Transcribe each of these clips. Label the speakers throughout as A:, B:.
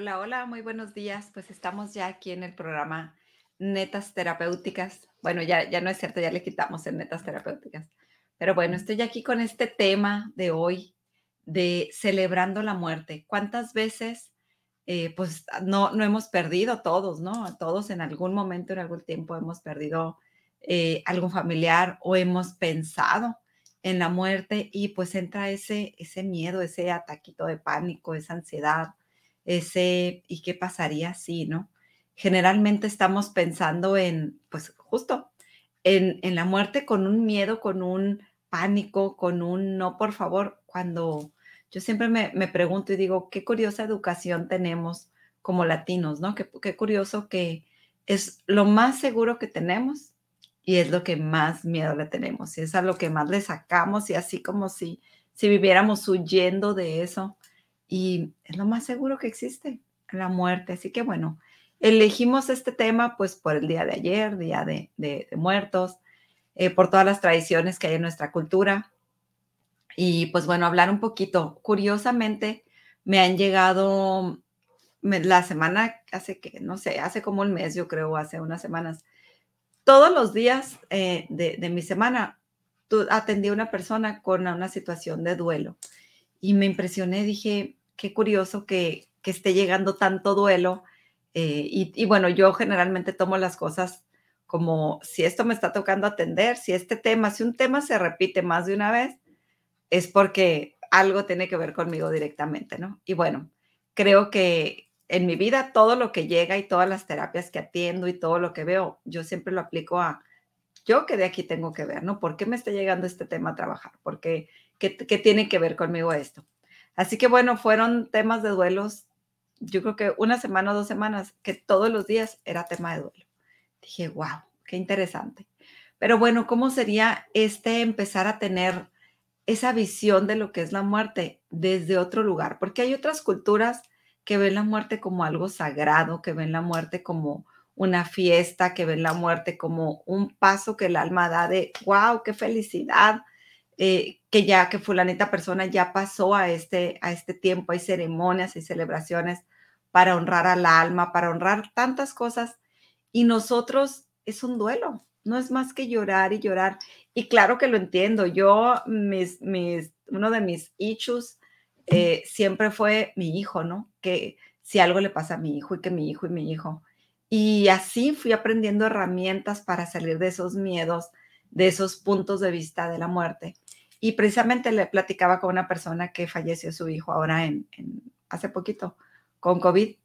A: Hola, hola, muy buenos días. Pues estamos ya aquí en el programa Netas Terapéuticas. Bueno, ya, ya no es cierto, ya le quitamos en Netas Terapéuticas. Pero bueno, estoy aquí con este tema de hoy de celebrando la muerte. ¿Cuántas veces, eh, pues, no, no hemos perdido todos, ¿no? Todos en algún momento, en algún tiempo hemos perdido eh, algún familiar o hemos pensado en la muerte y pues entra ese, ese miedo, ese ataquito de pánico, esa ansiedad, ese, ¿y qué pasaría si, no? Generalmente estamos pensando en, pues justo, en, en la muerte con un miedo, con un pánico, con un no, por favor, cuando yo siempre me, me pregunto y digo, qué curiosa educación tenemos como latinos, ¿no? Qué, qué curioso que es lo más seguro que tenemos y es lo que más miedo le tenemos y es a lo que más le sacamos y así como si, si viviéramos huyendo de eso y es lo más seguro que existe, la muerte. Así que bueno, elegimos este tema pues por el día de ayer, día de, de, muertos, eh, por todas las tradiciones que hay en nuestra cultura y pues bueno, hablar un poquito. Curiosamente, me han llegado la semana, hace que, no sé, hace como un mes, yo creo, hace unas semanas, todos los días eh, de, mi semana atendí a una persona con una situación de duelo y me impresioné, dije, qué curioso que, que esté llegando tanto duelo. Eh, y, bueno, yo generalmente tomo las cosas como si esto me está tocando atender, si este tema, si un tema se repite más de una vez, es porque algo tiene que ver conmigo directamente, ¿no? Y bueno, creo que en mi vida todo lo que llega y todas las terapias que atiendo y todo lo que veo, yo siempre lo aplico a yo que de aquí tengo que ver, ¿no? ¿Por qué me está llegando este tema a trabajar? ¿Por qué, qué tiene que ver conmigo esto? Así que bueno, fueron temas de duelos, yo creo que una semana o dos semanas, que todos los días era tema de duelo. Dije, wow, qué interesante. Pero bueno, ¿cómo sería este empezar a tener esa visión de lo que es la muerte desde otro lugar? Porque hay otras culturas que ven la muerte como algo sagrado, que ven la muerte como una fiesta, que ven la muerte como un paso que el alma da de, wow, qué felicidad, eh, que ya que fulanita persona ya pasó a este, a este tiempo, hay ceremonias y celebraciones para honrar al alma, para honrar tantas cosas, y nosotros es un duelo, no es más que llorar y llorar. Y claro que lo entiendo, yo, mis, mis, uno de mis issues eh, siempre fue mi hijo, ¿no? Que si algo le pasa a mi hijo y que mi hijo y mi hijo. Y así fui aprendiendo herramientas para salir de esos miedos, de esos puntos de vista de la muerte. Y precisamente le platicaba con una persona que falleció su hijo ahora en, hace poquito con COVID.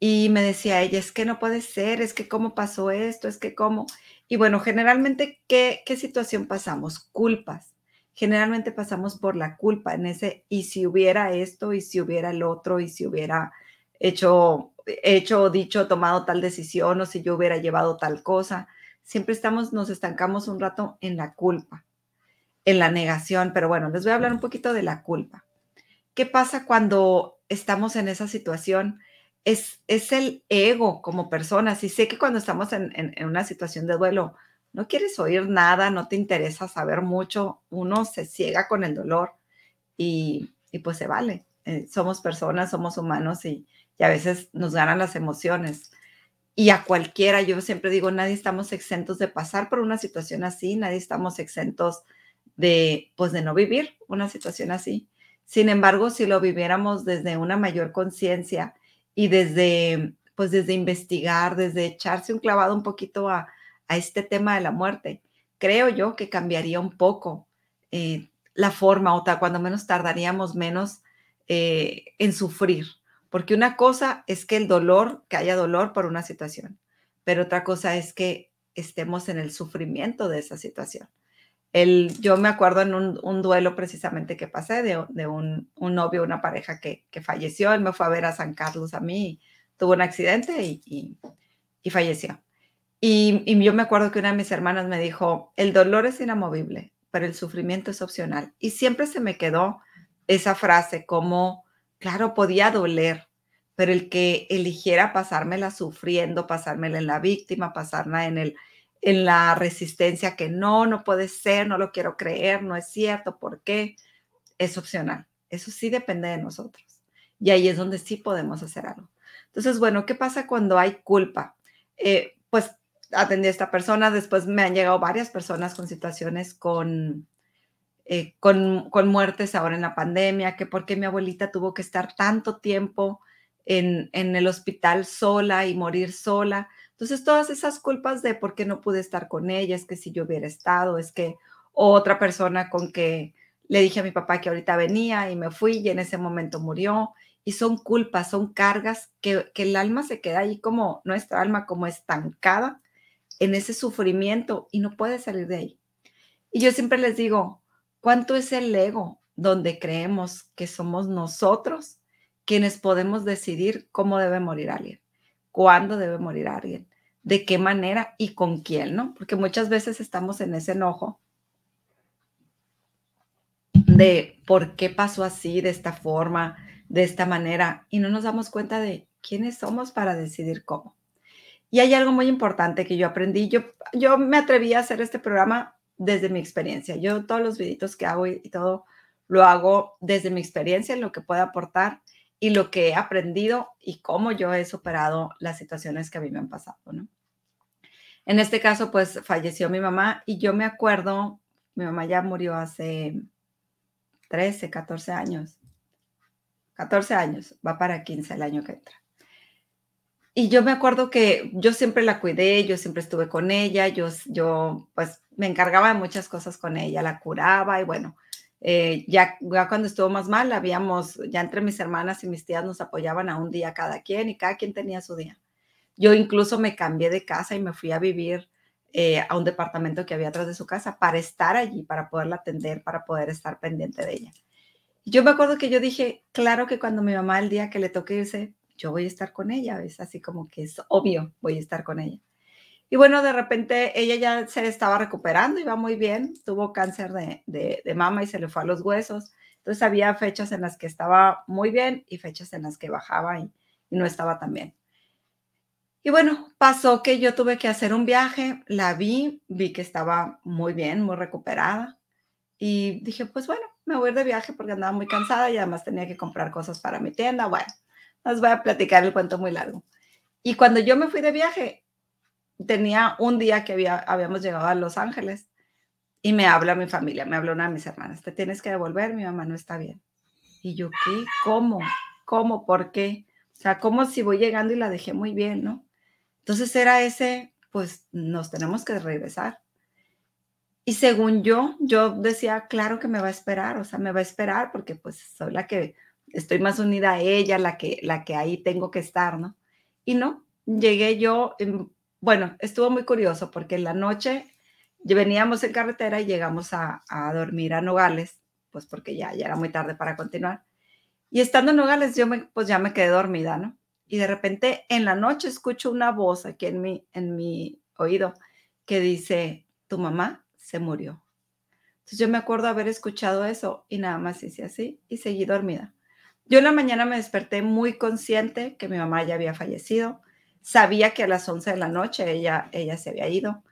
A: Y me decía ella, es que no puede ser, es que cómo pasó esto, es que cómo. Y bueno, generalmente, ¿qué, qué situación pasamos? Culpas generalmente pasamos por la culpa en ese, y si hubiera esto, y si hubiera el otro, y si hubiera hecho, hecho, dicho, tomado tal decisión, o si yo hubiera llevado tal cosa. Siempre estamos, nos estancamos un rato en la culpa, en la negación, pero bueno, les voy a hablar un poquito de la culpa. ¿Qué pasa cuando estamos en esa situación? Es, es el ego como personas. Y sé que cuando estamos en, en una situación de duelo, no quieres oír nada, no te interesa saber mucho, uno se ciega con el dolor y, pues se vale. Eh, somos personas, somos humanos y, a veces nos ganan las emociones. Y a cualquiera, yo siempre digo, nadie estamos exentos de pasar por una situación así, nadie estamos exentos de, pues, de no vivir una situación así. Sin embargo, si lo viviéramos desde una mayor conciencia y desde, pues, desde investigar, desde echarse un clavado un poquito a, a este tema de la muerte, creo yo que cambiaría un poco eh, la forma, o cuando menos tardaríamos menos eh, en sufrir. Porque una cosa es que el dolor, que haya dolor por una situación, pero otra cosa es que estemos en el sufrimiento de esa situación. El, yo me acuerdo en un, duelo precisamente que pasé de, un, un, novio, una pareja que, que, falleció. Él me fue a ver a San Carlos a mí, tuvo un accidente y, y, y falleció. Y, yo me acuerdo que una de mis hermanas me dijo, el dolor es inamovible, pero el sufrimiento es opcional. Y siempre se me quedó esa frase como, claro, podía doler, pero el que eligiera pasármela sufriendo, pasármela en la víctima, pasarla en, el, en la resistencia, que no, no puede ser, no lo quiero creer, no es cierto, ¿por qué? Es opcional. Eso sí depende de nosotros. Y ahí es donde sí podemos hacer algo. Entonces, bueno, ¿qué pasa cuando hay culpa? Eh, pues atendí a esta persona, después me han llegado varias personas con situaciones con, eh, con, con, muertes ahora en la pandemia, que porque mi abuelita tuvo que estar tanto tiempo en, en el hospital sola y morir sola. Entonces, todas esas culpas de por qué no pude estar con ella, es que si yo hubiera estado, es que otra persona con que le dije a mi papá que ahorita venía y me fui y en ese momento murió. Y son culpas, son cargas que, que el alma se queda ahí como, nuestra alma como estancada en ese sufrimiento y no puede salir de ahí. Y yo siempre les digo, ¿cuánto es el ego donde creemos que somos nosotros quienes podemos decidir cómo debe morir alguien? ¿Cuándo debe morir alguien? ¿De qué manera y con quién, no? Porque muchas veces estamos en ese enojo de por qué pasó así, de esta forma, de esta manera, y no nos damos cuenta de quiénes somos para decidir cómo. Y hay algo muy importante que yo aprendí. Yo, yo me atreví a hacer este programa desde mi experiencia. Yo todos los videitos que hago y, todo lo hago desde mi experiencia, lo que puedo aportar y lo que he aprendido y cómo yo he superado las situaciones que a mí me han pasado, ¿no? En este caso, pues falleció mi mamá y yo me acuerdo, mi mamá ya murió hace 13, 14 años. 14 años, va para 15 el año que entra. Y yo me acuerdo que yo siempre la cuidé, yo siempre estuve con ella, yo, yo pues me encargaba de muchas cosas con ella, la curaba y bueno, eh, ya, cuando estuvo más mal, habíamos, ya entre mis hermanas y mis tías nos apoyaban a un día cada quien y cada quien tenía su día. Yo incluso me cambié de casa y me fui a vivir eh, a un departamento que había atrás de su casa para estar allí, para poderla atender, para poder estar pendiente de ella. Yo me acuerdo que yo dije, claro que cuando mi mamá el día que le toque irse, yo voy a estar con ella, es así como que es obvio, voy a estar con ella. Y bueno, de repente ella ya se estaba recuperando, iba muy bien, tuvo cáncer de, de, mama y se le fue a los huesos. Entonces había fechas en las que estaba muy bien y fechas en las que bajaba y, no estaba tan bien. Y bueno, pasó que yo tuve que hacer un viaje, la vi, vi que estaba muy bien, muy recuperada y dije, pues bueno, me voy a ir de viaje porque andaba muy cansada y además tenía que comprar cosas para mi tienda. Bueno, les voy a platicar el cuento muy largo. Y cuando yo me fui de viaje, tenía un día que había, habíamos llegado a Los Ángeles y me habla mi familia, me habla una de mis hermanas, te tienes que devolver, mi mamá no está bien. Y yo, ¿qué? ¿Cómo? ¿Cómo? ¿Por qué? O sea, como si voy llegando y la dejé muy bien, ¿no? Entonces era ese, pues nos tenemos que regresar. Y según yo, yo decía, claro que me va a esperar, o sea, me va a esperar porque pues soy la que estoy más unida a ella, la que, la que ahí tengo que estar, ¿no? Y no, llegué yo, bueno, estuvo muy curioso porque en la noche veníamos en carretera y llegamos a, dormir a Nogales, pues porque ya, ya era muy tarde para continuar. Y estando en Nogales, yo me, pues ya me quedé dormida, ¿no? Y de repente en la noche escucho una voz aquí en mi, en mi oído que dice, tu mamá se murió. Entonces yo me acuerdo haber escuchado eso y nada más hice así y seguí dormida. Yo en la mañana me desperté muy consciente que mi mamá ya había fallecido. Sabía que a las 11 de la noche ella, ella se había ido.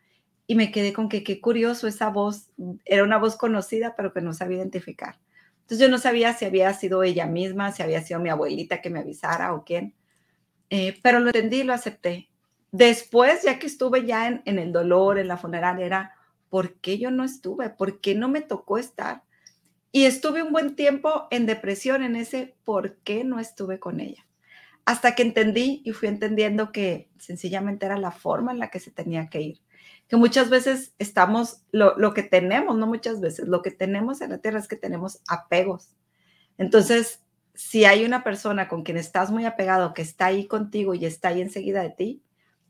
A: Y me quedé con que qué curioso esa voz. Era una voz conocida, pero que no sabía identificar. Entonces yo no sabía si había sido ella misma, si había sido mi abuelita que me avisara o quién. Eh, pero lo entendí y lo acepté. Después, ya que estuve ya en, en el dolor, en la funeraria, era, ¿por qué yo no estuve? ¿Por qué no me tocó estar? Y estuve un buen tiempo en depresión, en ese por qué no estuve con ella. Hasta que entendí y fui entendiendo que sencillamente era la forma en la que se tenía que ir. Que muchas veces estamos, lo, lo que tenemos, no muchas veces, lo que tenemos en la tierra es que tenemos apegos. Entonces, si hay una persona con quien estás muy apegado, que está ahí contigo y está ahí enseguida de ti,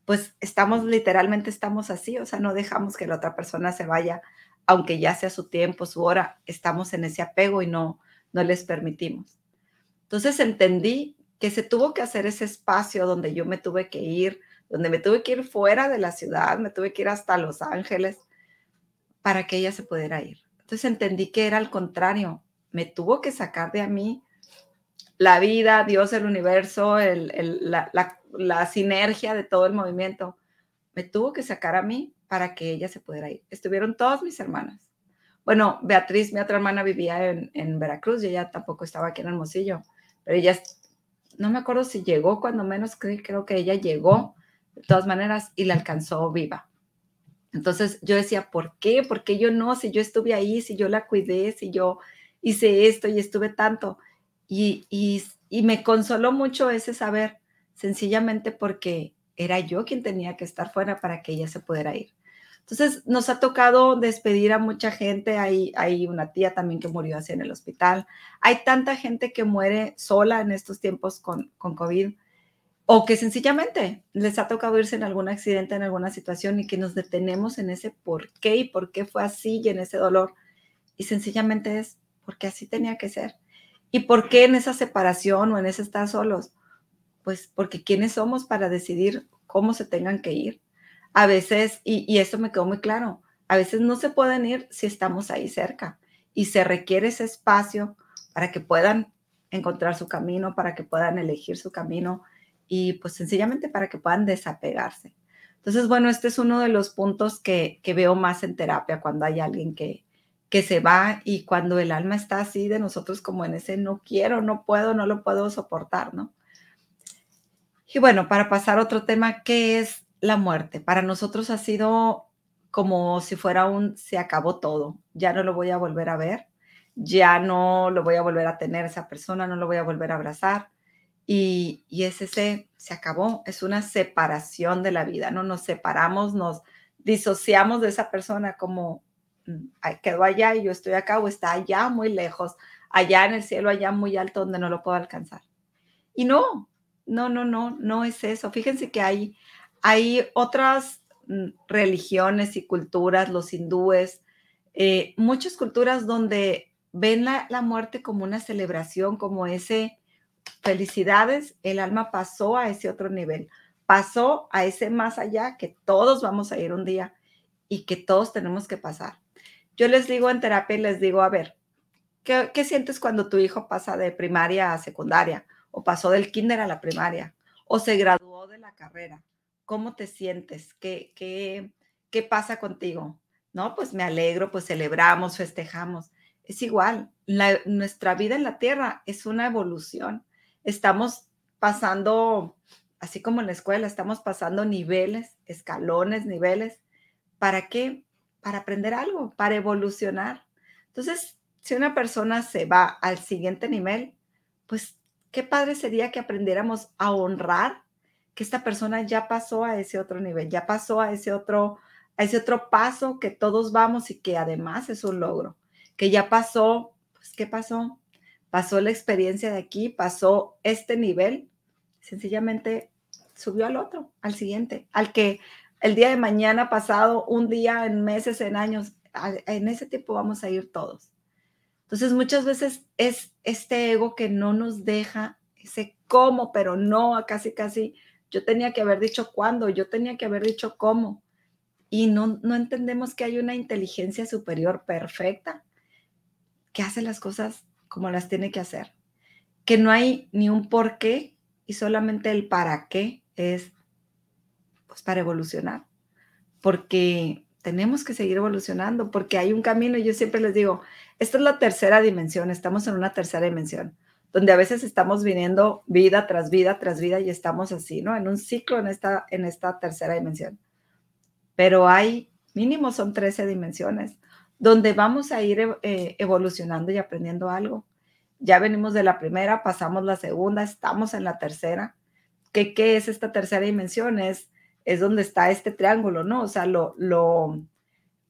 A: pues estamos literalmente, estamos así, o sea, no dejamos que la otra persona se vaya aunque ya sea su tiempo, su hora, estamos en ese apego y no, no les permitimos. Entonces entendí que se tuvo que hacer ese espacio donde yo me tuve que ir, donde me tuve que ir fuera de la ciudad, me tuve que ir hasta Los Ángeles para que ella se pudiera ir. Entonces entendí que era al contrario, me tuvo que sacar de a mí la vida, Dios, el universo, la, la sinergia de todo el movimiento, me tuvo que sacar a mí para que ella se pudiera ir. Estuvieron todas mis hermanas. Bueno, Beatriz, mi otra hermana, vivía en, Veracruz y ella tampoco estaba aquí en Hermosillo, pero ellas no me acuerdo si llegó, cuando menos creo que ella llegó, de todas maneras, y la alcanzó viva. Entonces yo decía, ¿por qué? ¿Por qué yo no? Si yo estuve ahí, si yo la cuidé, si yo hice esto y estuve tanto. Y, y, y me consoló mucho ese saber, sencillamente porque era yo quien tenía que estar fuera para que ella se pudiera ir. Entonces, nos ha tocado despedir a mucha gente. Hay, hay una tía también que murió así en el hospital. Hay tanta gente que muere sola en estos tiempos con, con COVID o que sencillamente les ha tocado irse en algún accidente, en alguna situación y que nos detenemos en ese por qué y por qué fue así y en ese dolor. Y sencillamente es porque así tenía que ser. ¿Y por qué en esa separación o en ese estar solos? Pues porque quiénes somos para decidir cómo se tengan que ir. A veces, y, y esto me quedó muy claro, a veces no se pueden ir si estamos ahí cerca y se requiere ese espacio para que puedan encontrar su camino, para que puedan elegir su camino y pues sencillamente para que puedan desapegarse. Entonces, bueno, este es uno de los puntos que, que veo más en terapia cuando hay alguien que, que se va y cuando el alma está así de nosotros como en ese no quiero, no puedo, no lo puedo soportar, ¿no? Y bueno, para pasar a otro tema, ¿qué es la muerte? Para nosotros ha sido como si fuera un se acabó todo, ya no lo voy a volver a ver, ya no lo voy a volver a tener esa persona, no lo voy a volver a abrazar. Y, y es ese, se acabó, es una separación de la vida, ¿no? Nos separamos, nos disociamos de esa persona como mm, quedó allá y yo estoy acá o está allá muy lejos, allá en el cielo, allá muy alto donde no lo puedo alcanzar. Y no, no, no, no, no es eso. Fíjense que hay, hay otras mm, religiones y culturas, los hindúes, eh, muchas culturas donde ven la, muerte como una celebración, como ese felicidades, el alma pasó a ese otro nivel, pasó a ese más allá que todos vamos a ir un día y que todos tenemos que pasar. Yo les digo en terapia y les digo, a ver, ¿qué, qué sientes cuando tu hijo pasa de primaria a secundaria? o pasó del kinder a la primaria, o se graduó de la carrera. ¿Cómo te sientes? ¿Qué, qué, qué pasa contigo? No, pues me alegro, pues celebramos, festejamos. Es igual, nuestra vida en la tierra es una evolución. Estamos pasando, así como en la escuela, estamos pasando niveles, escalones, niveles. ¿Para qué? Para aprender algo, para evolucionar. Entonces, si una persona se va al siguiente nivel, pues qué padre sería que aprendiéramos a honrar que esta persona ya pasó a ese otro nivel, ya pasó a ese otro, a ese otro paso que todos vamos y que además es un logro, que ya pasó, pues ¿qué pasó? Pasó la experiencia de aquí, pasó este nivel, sencillamente subió al otro, al siguiente, al que el día de mañana pasado, un día, en meses, en años, en ese tiempo vamos a ir todos. Entonces, muchas veces es este ego que no nos deja ese cómo, pero no, casi, casi, yo tenía que haber dicho cuándo, yo tenía que haber dicho cómo. Y no, no entendemos que hay una inteligencia superior perfecta que hace las cosas como las tiene que hacer. Que no hay ni un por qué y solamente el para qué es pues para evolucionar. Porque tenemos que seguir evolucionando porque hay un camino y yo siempre les digo, esta es la tercera dimensión, estamos en una tercera dimensión, donde a veces estamos viniendo vida tras vida tras vida y estamos así, ¿no? En un ciclo en esta, en esta tercera dimensión. Pero hay, mínimo son 13 dimensiones, donde vamos a ir eh, evolucionando y aprendiendo algo. Ya venimos de la primera, pasamos la segunda, estamos en la tercera. ¿Qué, qué es esta tercera dimensión? Es es donde está este triángulo, ¿no? O sea, lo, lo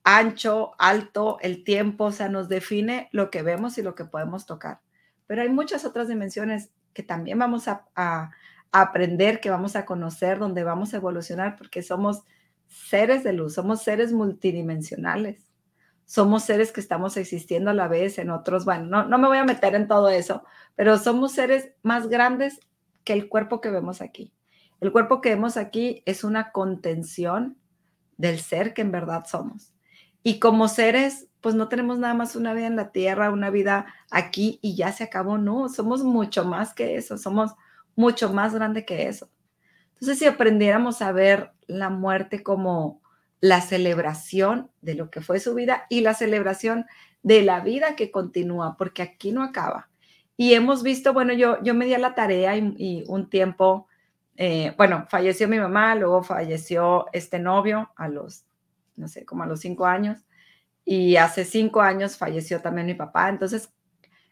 A: ancho, alto, el tiempo, o sea, nos define lo que vemos y lo que podemos tocar. Pero hay muchas otras dimensiones que también vamos a, aprender, que vamos a conocer, donde vamos a evolucionar, porque somos seres de luz, somos seres multidimensionales. Somos seres que estamos existiendo a la vez en otros, bueno, no, no me voy a meter en todo eso, pero somos seres más grandes que el cuerpo que vemos aquí. El cuerpo que vemos aquí es una contención del ser que en verdad somos. Y como seres, pues no tenemos nada más una vida en la tierra, una vida aquí y ya se acabó. No, somos mucho más que eso, somos mucho más grande que eso. Entonces, si aprendiéramos a ver la muerte como la celebración de lo que fue su vida y la celebración de la vida que continúa, porque aquí no acaba. Y hemos visto, bueno, yo, yo me di a la tarea y, un tiempo, eh, bueno, falleció mi mamá, luego falleció este novio a los, no sé, como a los cinco años, y hace cinco años falleció también mi papá. Entonces,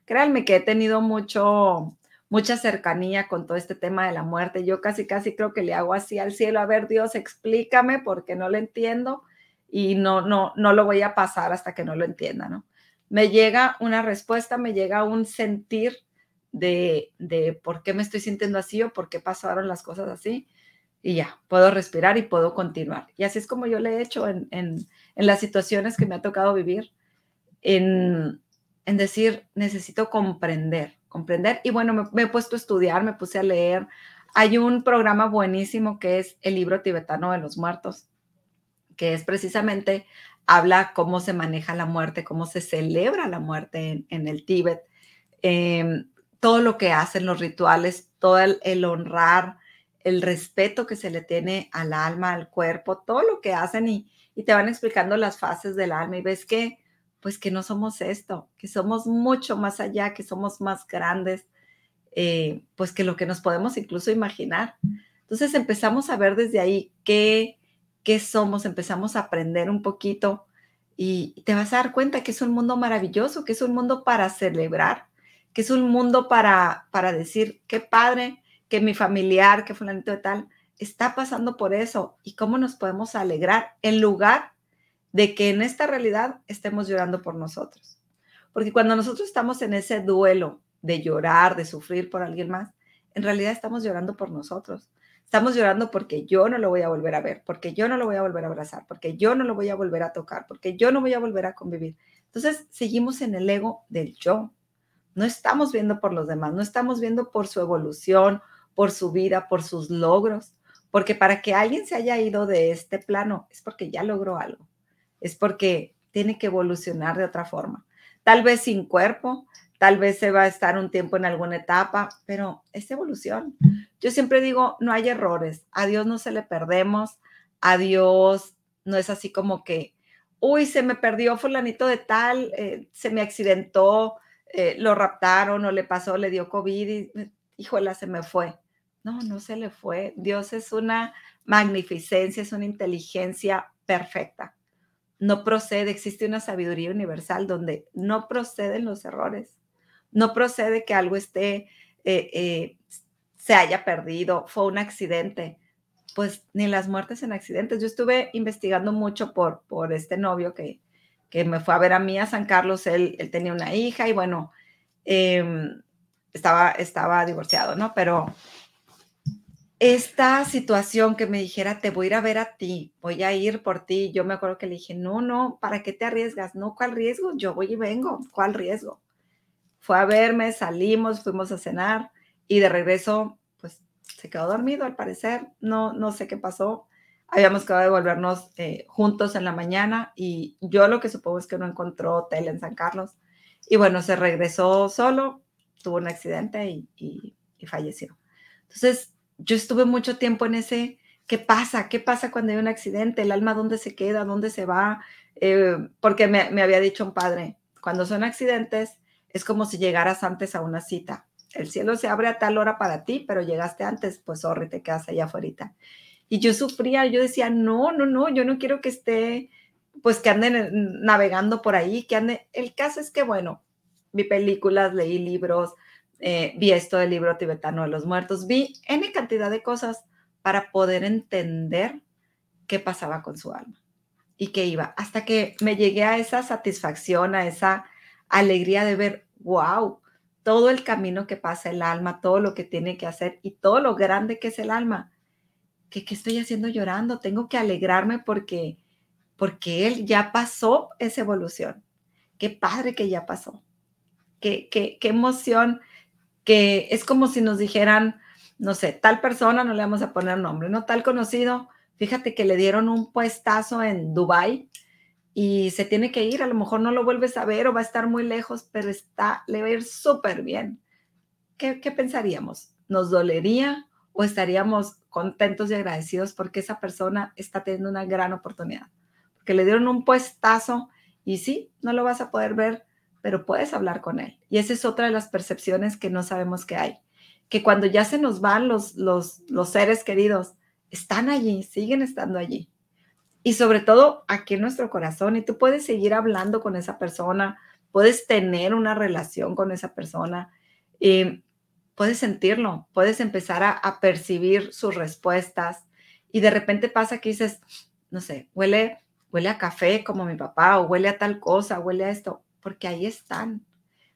A: créanme que he tenido mucho, mucha cercanía con todo este tema de la muerte. Yo casi, casi creo que le hago así al cielo, a ver, Dios, explícame porque no lo entiendo y no, no, no lo voy a pasar hasta que no lo entienda, ¿no? Me llega una respuesta, me llega un sentir de, de por qué me estoy sintiendo así o por qué pasaron las cosas así y ya, puedo respirar y puedo continuar. Y así es como yo le he hecho en, en, en las situaciones que me ha tocado vivir, en, en decir, necesito comprender, comprender. Y bueno, me, he puesto a estudiar, me puse a leer. Hay un programa buenísimo que es el libro tibetano de los muertos, que es precisamente, habla cómo se maneja la muerte, cómo se celebra la muerte en, en el Tíbet, eh, todo lo que hacen los rituales, todo el honrar, el respeto que se le tiene al alma, al cuerpo, todo lo que hacen y, y, te van explicando las fases del alma y ves que, pues que no somos esto, que somos mucho más allá, que somos más grandes, eh, pues que lo que nos podemos incluso imaginar. Entonces empezamos a ver desde ahí qué, qué somos, empezamos a aprender un poquito y te vas a dar cuenta que es un mundo maravilloso, que es un mundo para celebrar, que es un mundo para, para decir, qué padre, que mi familiar, que fulanito de tal, está pasando por eso y cómo nos podemos alegrar en lugar de que en esta realidad estemos llorando por nosotros. Porque cuando nosotros estamos en ese duelo de llorar, de sufrir por alguien más, en realidad estamos llorando por nosotros. Estamos llorando porque yo no lo voy a volver a ver, porque yo no lo voy a volver a abrazar, porque yo no lo voy a volver a tocar, porque yo no voy a volver a convivir. Entonces, seguimos en el ego del yo. No estamos viendo por los demás, no estamos viendo por su evolución por su vida, por sus logros, porque para que alguien se haya ido de este plano es porque ya logró algo, es porque tiene que evolucionar de otra forma. Tal vez sin cuerpo, tal vez se va a estar un tiempo en alguna etapa, pero es evolución. Yo siempre digo, no hay errores, a Dios no se le perdemos, a Dios no es así como que, uy, se me perdió fulanito de tal, eh, se me accidentó, eh, lo raptaron o le pasó, le dio COVID y, híjola, se me fue. No, no se le fue. Dios es una magnificencia, es una inteligencia perfecta. No procede, existe una sabiduría universal donde no proceden los errores. No procede que algo esté, eh, eh, se haya perdido, fue un accidente. Pues ni las muertes en accidentes. Yo estuve investigando mucho por, por este novio que, que me fue a ver a mí a San Carlos. Él, él tenía una hija y bueno, em, estaba, estaba divorciado, ¿no? Pero esta situación que me dijera, te voy a ir a ver a ti, voy a ir por ti, yo me acuerdo que le dije, no, no, ¿para qué te arriesgas? No, ¿cuál riesgo? Yo voy y vengo, ¿cuál riesgo? Fue a verme, salimos, fuimos a cenar y de regreso, pues se quedó dormido al parecer, no, no sé qué pasó. Habíamos quedado de volvernos eh, juntos en la mañana y yo lo que supongo es que no encontró hotel en San Carlos. Y bueno, se regresó solo, tuvo un accidente y, y, y falleció. Entonces, yo estuve mucho tiempo en ese, ¿qué pasa? ¿Qué pasa cuando hay un accidente? ¿El alma dónde se queda? ¿Dónde se va? Eh, porque me, había dicho un padre, cuando son accidentes es como si llegaras antes a una cita. El cielo se abre a tal hora para ti, pero llegaste antes, pues sorry, te quedas allá afuera. Y yo sufría, yo decía, no, no, no, yo no quiero que esté, pues que anden navegando por ahí, que ande. El caso es que, bueno, vi películas, leí libros, eh, vi esto del libro tibetano de los muertos, vi N cantidad de cosas para poder entender qué pasaba con su alma y qué iba, hasta que me llegué a esa satisfacción, a esa alegría de ver, wow, todo el camino que pasa el alma, todo lo que tiene que hacer y todo lo grande que es el alma. ¿Qué, qué estoy haciendo llorando? Tengo que alegrarme porque, porque él ya pasó esa evolución. Qué padre que ya pasó. Qué, qué, qué emoción que es como si nos dijeran, no sé, tal persona, no le vamos a poner nombre, ¿no? Tal conocido, fíjate que le dieron un puestazo en Dubai y se tiene que ir, a lo mejor no lo vuelves a ver o va a estar muy lejos, pero está, le va a ir súper bien. ¿Qué, ¿Qué pensaríamos? ¿Nos dolería o estaríamos contentos y agradecidos porque esa persona está teniendo una gran oportunidad? Porque le dieron un puestazo y sí, no lo vas a poder ver pero puedes hablar con él. Y esa es otra de las percepciones que no sabemos que hay. Que cuando ya se nos van los, los, los seres queridos, están allí, siguen estando allí. Y sobre todo aquí en nuestro corazón. Y tú puedes seguir hablando con esa persona, puedes tener una relación con esa persona. Y puedes sentirlo, puedes empezar a, a percibir sus respuestas. Y de repente pasa que dices, no sé, huele, huele a café como mi papá, o huele a tal cosa, huele a esto porque ahí están.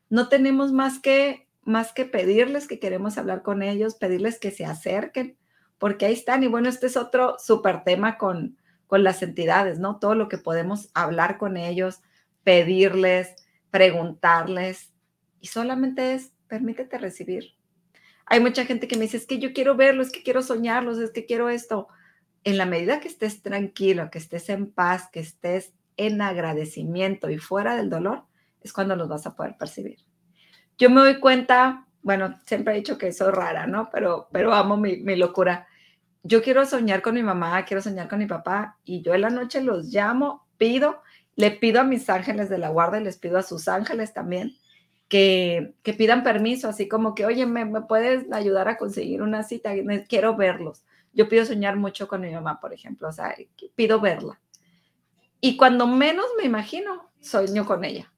A: No tenemos más que, más que pedirles que queremos hablar con ellos, pedirles que se acerquen, porque ahí están. Y bueno, este es otro súper tema con, con las entidades, ¿no? Todo lo que podemos hablar con ellos, pedirles, preguntarles, y solamente es, permítete recibir. Hay mucha gente que me dice, es que yo quiero verlos, es que quiero soñarlos, es que quiero esto. En la medida que estés tranquilo, que estés en paz, que estés en agradecimiento y fuera del dolor, es cuando los vas a poder percibir. Yo me doy cuenta, bueno, siempre he dicho que soy rara, ¿no? Pero, pero amo mi, mi locura. Yo quiero soñar con mi mamá, quiero soñar con mi papá y yo en la noche los llamo, pido, le pido a mis ángeles de la guarda y les pido a sus ángeles también que, que pidan permiso, así como que, oye, ¿me, ¿me, puedes ayudar a conseguir una cita? Quiero verlos. Yo pido soñar mucho con mi mamá, por ejemplo, o sea, pido verla. Y cuando menos me imagino, sueño con ella.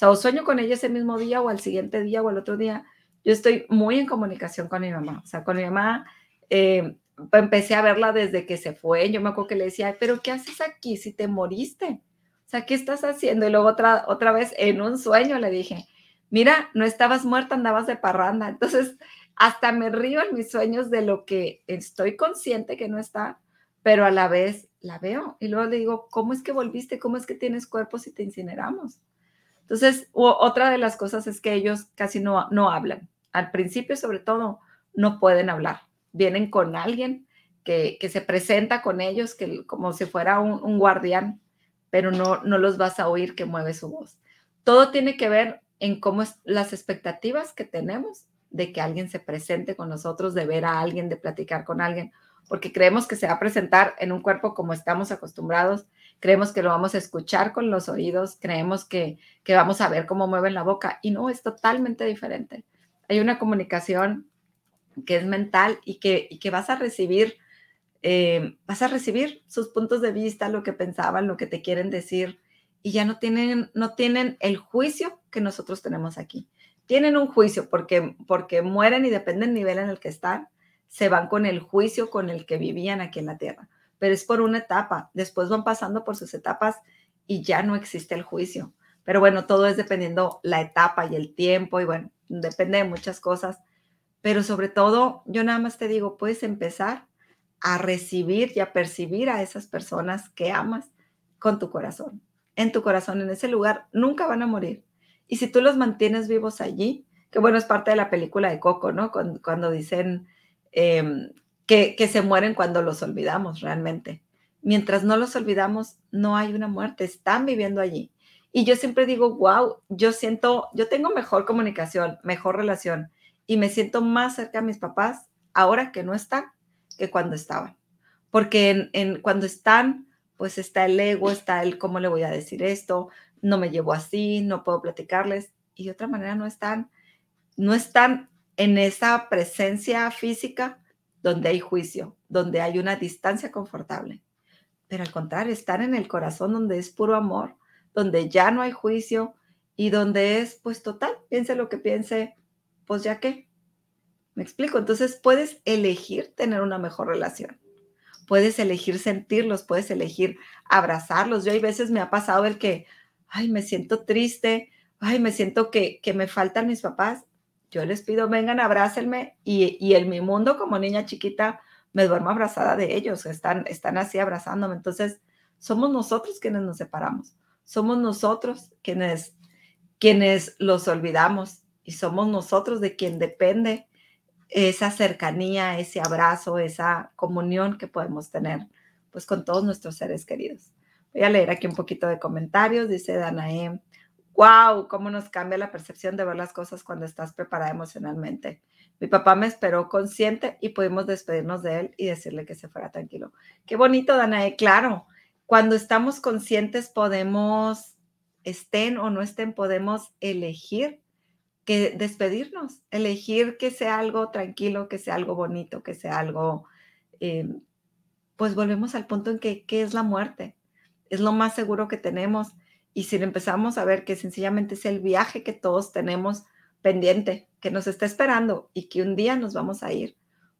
A: O sueño con ella ese mismo día o al siguiente día o al otro día. Yo estoy muy en comunicación con mi mamá. O sea, con mi mamá eh, empecé a verla desde que se fue. Yo me acuerdo que le decía, pero ¿qué haces aquí si te moriste? O sea, ¿qué estás haciendo? Y luego otra, otra vez en un sueño le dije, mira, no estabas muerta, andabas de parranda. Entonces, hasta me río en mis sueños de lo que estoy consciente que no está, pero a la vez la veo. Y luego le digo, ¿cómo es que volviste? ¿Cómo es que tienes cuerpo si te incineramos? Entonces, otra de las cosas es que ellos casi no, no hablan. Al principio, sobre todo, no pueden hablar. Vienen con alguien que, que se presenta con ellos que, como si fuera un, guardián, pero no, no los vas a oír que mueve su voz. Todo tiene que ver en cómo es las expectativas que tenemos de que alguien se presente con nosotros, de ver a alguien, de platicar con alguien, porque creemos que se va a presentar en un cuerpo como estamos acostumbrados creemos que lo vamos a escuchar con los oídos, creemos que, que vamos a ver cómo mueven la boca y no, es totalmente diferente. Hay una comunicación que es mental y que, que vas a recibir, eh, vas a recibir sus puntos de vista, lo que pensaban, lo que te quieren decir y ya no tienen, no tienen el juicio que nosotros tenemos aquí. Tienen un juicio porque, porque mueren y depende del nivel en el que están, se van con el juicio con el que vivían aquí en la tierra pero es por una etapa. Después van pasando por sus etapas y ya no existe el juicio. Pero bueno, todo es dependiendo la etapa y el tiempo y bueno, depende de muchas cosas. Pero sobre todo, yo nada más te digo, puedes empezar a recibir y a percibir a esas personas que amas con tu corazón. En tu corazón, en ese lugar, nunca van a morir. Y si tú los mantienes vivos allí, que bueno, es parte de la película de Coco, ¿no? Cuando, dicen eh, que, se mueren cuando los olvidamos realmente. Mientras no los olvidamos, no hay una muerte, están viviendo allí. Y yo siempre digo, wow, yo siento, yo tengo mejor comunicación, mejor relación y me siento más cerca a mis papás ahora que no están que cuando estaban. Porque cuando están, pues está el ego, está el cómo le voy a decir esto, no me llevo así, no puedo platicarles. Y de otra manera no están, no están en esa presencia física, donde hay juicio, donde hay una distancia confortable. Pero al contrario, estar en el corazón donde es puro amor, donde ya no hay juicio y donde es, pues total, piense lo que piense, pues ya qué. Me explico. Entonces puedes elegir tener una mejor relación. Puedes elegir sentirlos, puedes elegir abrazarlos. Yo hay veces me ha pasado el que, ay, me siento triste, ay, me siento que, que me faltan mis papás yo les pido, vengan, abrácenme y, y en mi mundo como niña chiquita me duermo abrazada de ellos, están, están así abrazándome. Entonces, somos nosotros quienes nos separamos, somos nosotros quienes, quienes los olvidamos y somos nosotros de quien depende esa cercanía, ese abrazo, esa comunión que podemos tener pues con todos nuestros seres queridos. Voy a leer aquí un poquito de comentarios, dice Danae, wow, cómo nos cambia la percepción de ver las cosas cuando estás preparada emocionalmente. Mi papá me esperó consciente y pudimos despedirnos de él y decirle que se fuera tranquilo. Qué bonito, Danae. Claro, cuando estamos conscientes podemos estén o no estén, podemos elegir que despedirnos, elegir que sea algo tranquilo, que sea algo bonito, que sea algo, eh, pues volvemos al punto en que, ¿qué es la muerte? Es lo más seguro que tenemos. Y si empezamos a ver que sencillamente es el viaje que todos tenemos pendiente, que nos está esperando y que un día nos vamos a ir,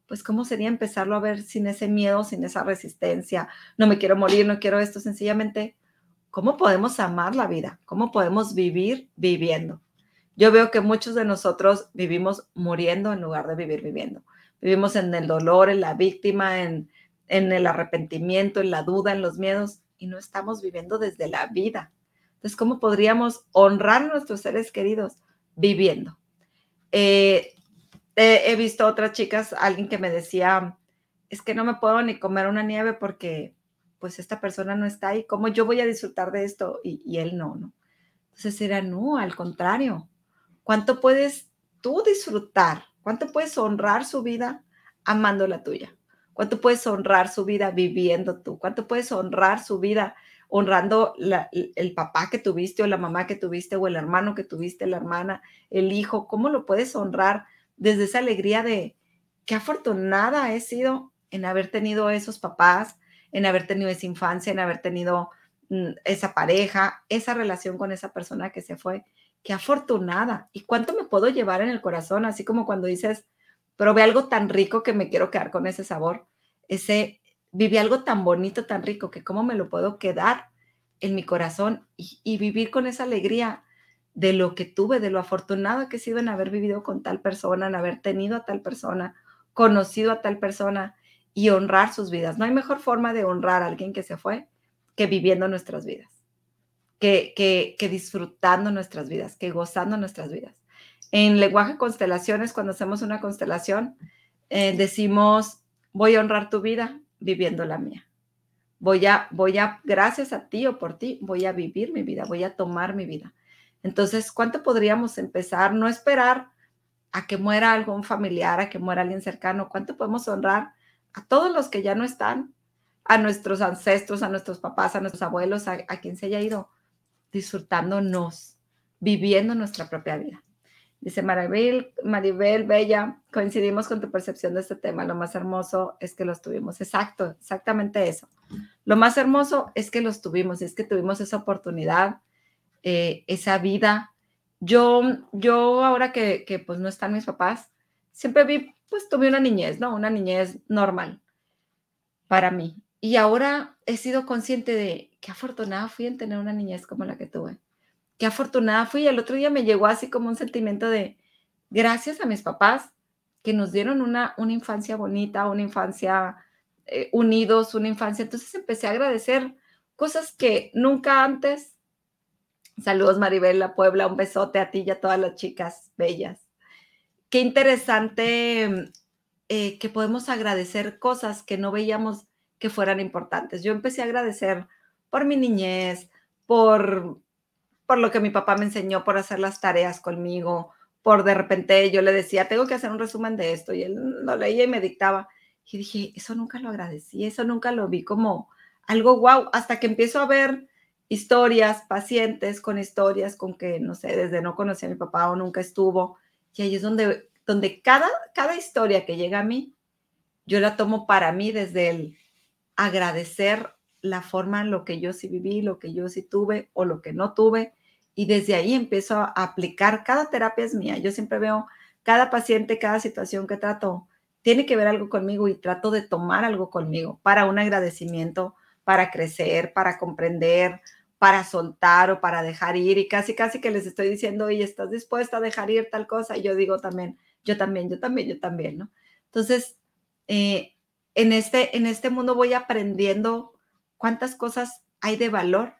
A: pues cómo sería empezarlo a ver sin ese miedo, sin esa resistencia, no me quiero morir, no quiero esto, sencillamente, ¿cómo podemos amar la vida? ¿Cómo podemos vivir viviendo? Yo veo que muchos de nosotros vivimos muriendo en lugar de vivir viviendo. Vivimos en el dolor, en la víctima, en, en el arrepentimiento, en la duda, en los miedos, y no estamos viviendo desde la vida. Entonces, ¿cómo podríamos honrar nuestros seres queridos viviendo? Eh, he visto otras chicas, alguien que me decía, es que no me puedo ni comer una nieve porque pues esta persona no está ahí, ¿cómo yo voy a disfrutar de esto? Y, él no, ¿no? Entonces era, no, al contrario, ¿cuánto puedes tú disfrutar? ¿Cuánto puedes honrar su vida amando la tuya? ¿Cuánto puedes honrar su vida viviendo tú? ¿Cuánto puedes honrar su vida honrando el papá que tuviste o la mamá que tuviste o el hermano que tuviste, la hermana, el hijo? ¿Cómo lo puedes honrar desde esa alegría de qué afortunada he sido en haber tenido esos papás, en haber tenido esa infancia, en haber tenido mm, esa pareja, esa relación con esa persona que se fue. Qué afortunada. ¿Y cuánto me puedo llevar en el corazón? Así como cuando dices, probé algo tan rico que me quiero quedar con ese sabor. Ese, viví algo tan bonito, tan rico, que cómo me lo puedo quedar en mi corazón y, vivir con esa alegría de lo que tuve, de lo afortunado que he sido en haber vivido con tal persona, en haber tenido a tal persona, conocido a tal persona y honrar sus vidas. No hay mejor forma de honrar a alguien que se fue que viviendo nuestras vidas, que, que, disfrutando nuestras vidas, que gozando nuestras vidas. En lenguaje constelaciones, cuando hacemos una constelación, eh, decimos, voy a honrar tu vida viviendo la mía. Voy a, voy a, gracias a ti o por ti, voy a vivir mi vida, voy a tomar mi vida. Entonces, ¿cuánto podríamos empezar? No esperar a que muera algún familiar, a que muera alguien cercano. ¿Cuánto podemos honrar a todos los que ya no están? A nuestros ancestros, a nuestros papás, a nuestros abuelos, a, quien se haya ido, disfrutándonos, viviendo nuestra propia vida. Dice Maribel, Maribel Bella, coincidimos con tu percepción de este tema. Lo más hermoso es que los tuvimos. Exacto, exactamente eso. Lo más hermoso es que los tuvimos, es que tuvimos esa oportunidad eh, esa vida. Yo, yo ahora que, que, pues no están mis papás, siempre vi, pues tuve una niñez, ¿no? Una niñez normal para mí. Y ahora he sido consciente de qué afortunada fui en tener una niñez como la que tuve. Qué afortunada fui. El otro día me llegó así como un sentimiento de gracias a mis papás que nos dieron una, una infancia bonita, una infancia eh, unidos, una infancia. Entonces empecé a agradecer cosas que nunca antes Saludos Maribel La Puebla, un besote a ti y a todas las chicas bellas. Qué interesante eh, que podemos agradecer cosas que no veíamos que fueran importantes. Yo empecé a agradecer por mi niñez, por, por lo que mi papá me enseñó, por hacer las tareas conmigo, por de repente yo le decía, tengo que hacer un resumen de esto y él lo leía y me dictaba. Y dije, eso nunca lo agradecí, eso nunca lo vi como algo guau, hasta que empiezo a ver historias, pacientes con historias con que, no sé, desde no conocí a mi papá o nunca estuvo. Y ahí es donde, donde cada, cada historia que llega a mí, yo la tomo para mí desde el agradecer la forma en lo que yo sí viví, lo que yo sí tuve o lo que no tuve. Y desde ahí empiezo a aplicar, cada terapia es mía. Yo siempre veo cada paciente, cada situación que trato, tiene que ver algo conmigo y trato de tomar algo conmigo para un agradecimiento, para crecer, para comprender, para soltar o para dejar ir y casi, casi que les estoy diciendo, y ¿estás dispuesta a dejar ir tal cosa? Y yo digo también, yo también, yo también, yo también, ¿no? Entonces, eh, en, este, en este mundo voy aprendiendo cuántas cosas hay de valor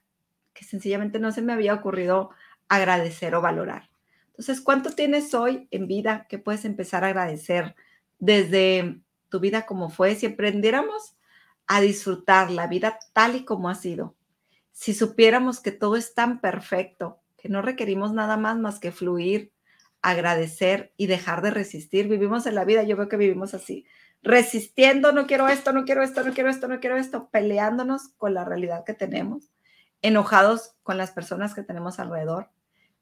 A: que sencillamente no se me había ocurrido agradecer o valorar. Entonces, ¿cuánto tienes hoy en vida que puedes empezar a agradecer desde tu vida como fue? Si aprendiéramos a disfrutar la vida tal y como ha sido, si supiéramos que todo es tan perfecto, que no requerimos nada más más que fluir, agradecer y dejar de resistir. Vivimos en la vida, yo veo que vivimos así, resistiendo, no quiero esto, no quiero esto, no quiero esto, no quiero esto, peleándonos con la realidad que tenemos, enojados con las personas que tenemos alrededor,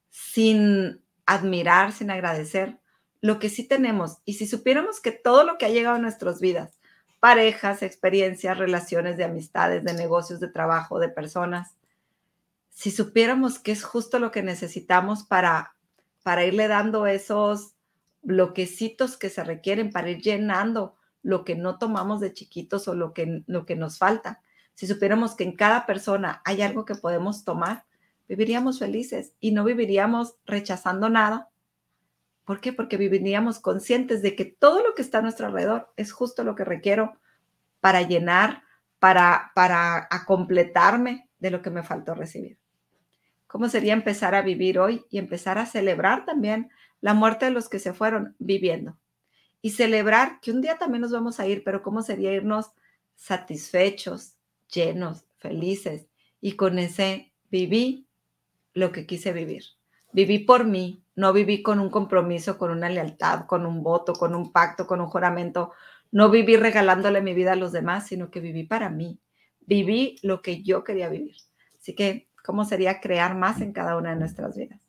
A: sin admirar, sin agradecer lo que sí tenemos. Y si supiéramos que todo lo que ha llegado a nuestras vidas, parejas, experiencias, relaciones de amistades, de negocios, de trabajo, de personas, si supiéramos que es justo lo que necesitamos para, para irle dando esos bloquecitos que se requieren, para ir llenando lo que no tomamos de chiquitos o lo que, lo que nos falta. Si supiéramos que en cada persona hay algo que podemos tomar, viviríamos felices y no viviríamos rechazando nada. ¿Por qué? Porque viviríamos conscientes de que todo lo que está a nuestro alrededor es justo lo que requiero para llenar, para, para completarme de lo que me faltó recibir. ¿Cómo sería empezar a vivir hoy y empezar a celebrar también la muerte de los que se fueron viviendo? Y celebrar que un día también nos vamos a ir, pero ¿cómo sería irnos satisfechos, llenos, felices? Y con ese viví lo que quise vivir. Viví por mí, no viví con un compromiso, con una lealtad, con un voto, con un pacto, con un juramento. No viví regalándole mi vida a los demás, sino que viví para mí. Viví lo que yo quería vivir. Así que cómo sería crear más en cada una de nuestras vidas.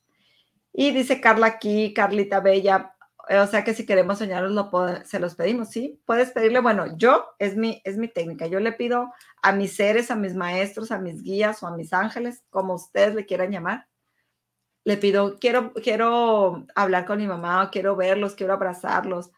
A: Y dice Carla aquí, Carlita Bella, o sea que si queremos soñarlos, lo se los pedimos, ¿sí? Puedes pedirle, bueno, yo, es mi, es mi técnica, yo le pido a mis seres, a mis maestros, a mis guías o a mis ángeles, como ustedes le quieran llamar, le pido, quiero, quiero hablar con mi mamá, quiero verlos, quiero abrazarlos,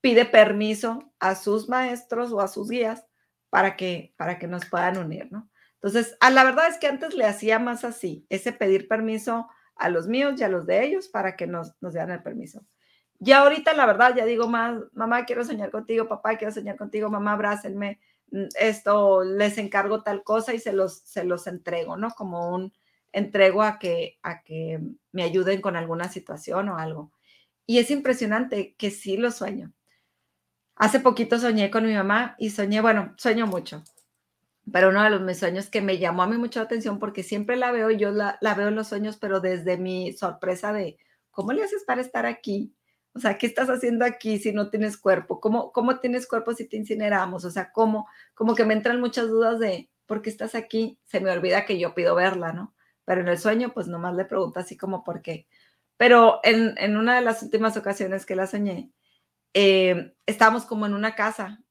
A: pide permiso a sus maestros o a sus guías para que, para que nos puedan unir, ¿no? Entonces, a la verdad es que antes le hacía más así, ese pedir permiso a los míos y a los de ellos para que nos, nos dieran el permiso. Ya ahorita, la verdad, ya digo más, mamá, quiero soñar contigo, papá, quiero soñar contigo, mamá, abrácenme, esto, les encargo tal cosa y se los, se los entrego, ¿no? Como un entrego a que, a que me ayuden con alguna situación o algo. Y es impresionante que sí lo sueño. Hace poquito soñé con mi mamá y soñé, bueno, sueño mucho pero uno de los mis sueños que me llamó a mí mucho la atención porque siempre la veo y yo la, veo en los sueños, pero desde mi sorpresa de, ¿cómo le haces para estar aquí? O sea, ¿qué estás haciendo aquí si no tienes cuerpo? ¿Cómo, cómo tienes cuerpo si te incineramos? O sea, ¿cómo? Como que me entran muchas dudas de, ¿por qué estás aquí? Se me olvida que yo pido verla, ¿no? Pero en el sueño, pues nomás le pregunto así como, ¿por qué? Pero en, en una de las últimas ocasiones que la soñé, eh, estábamos como en una casa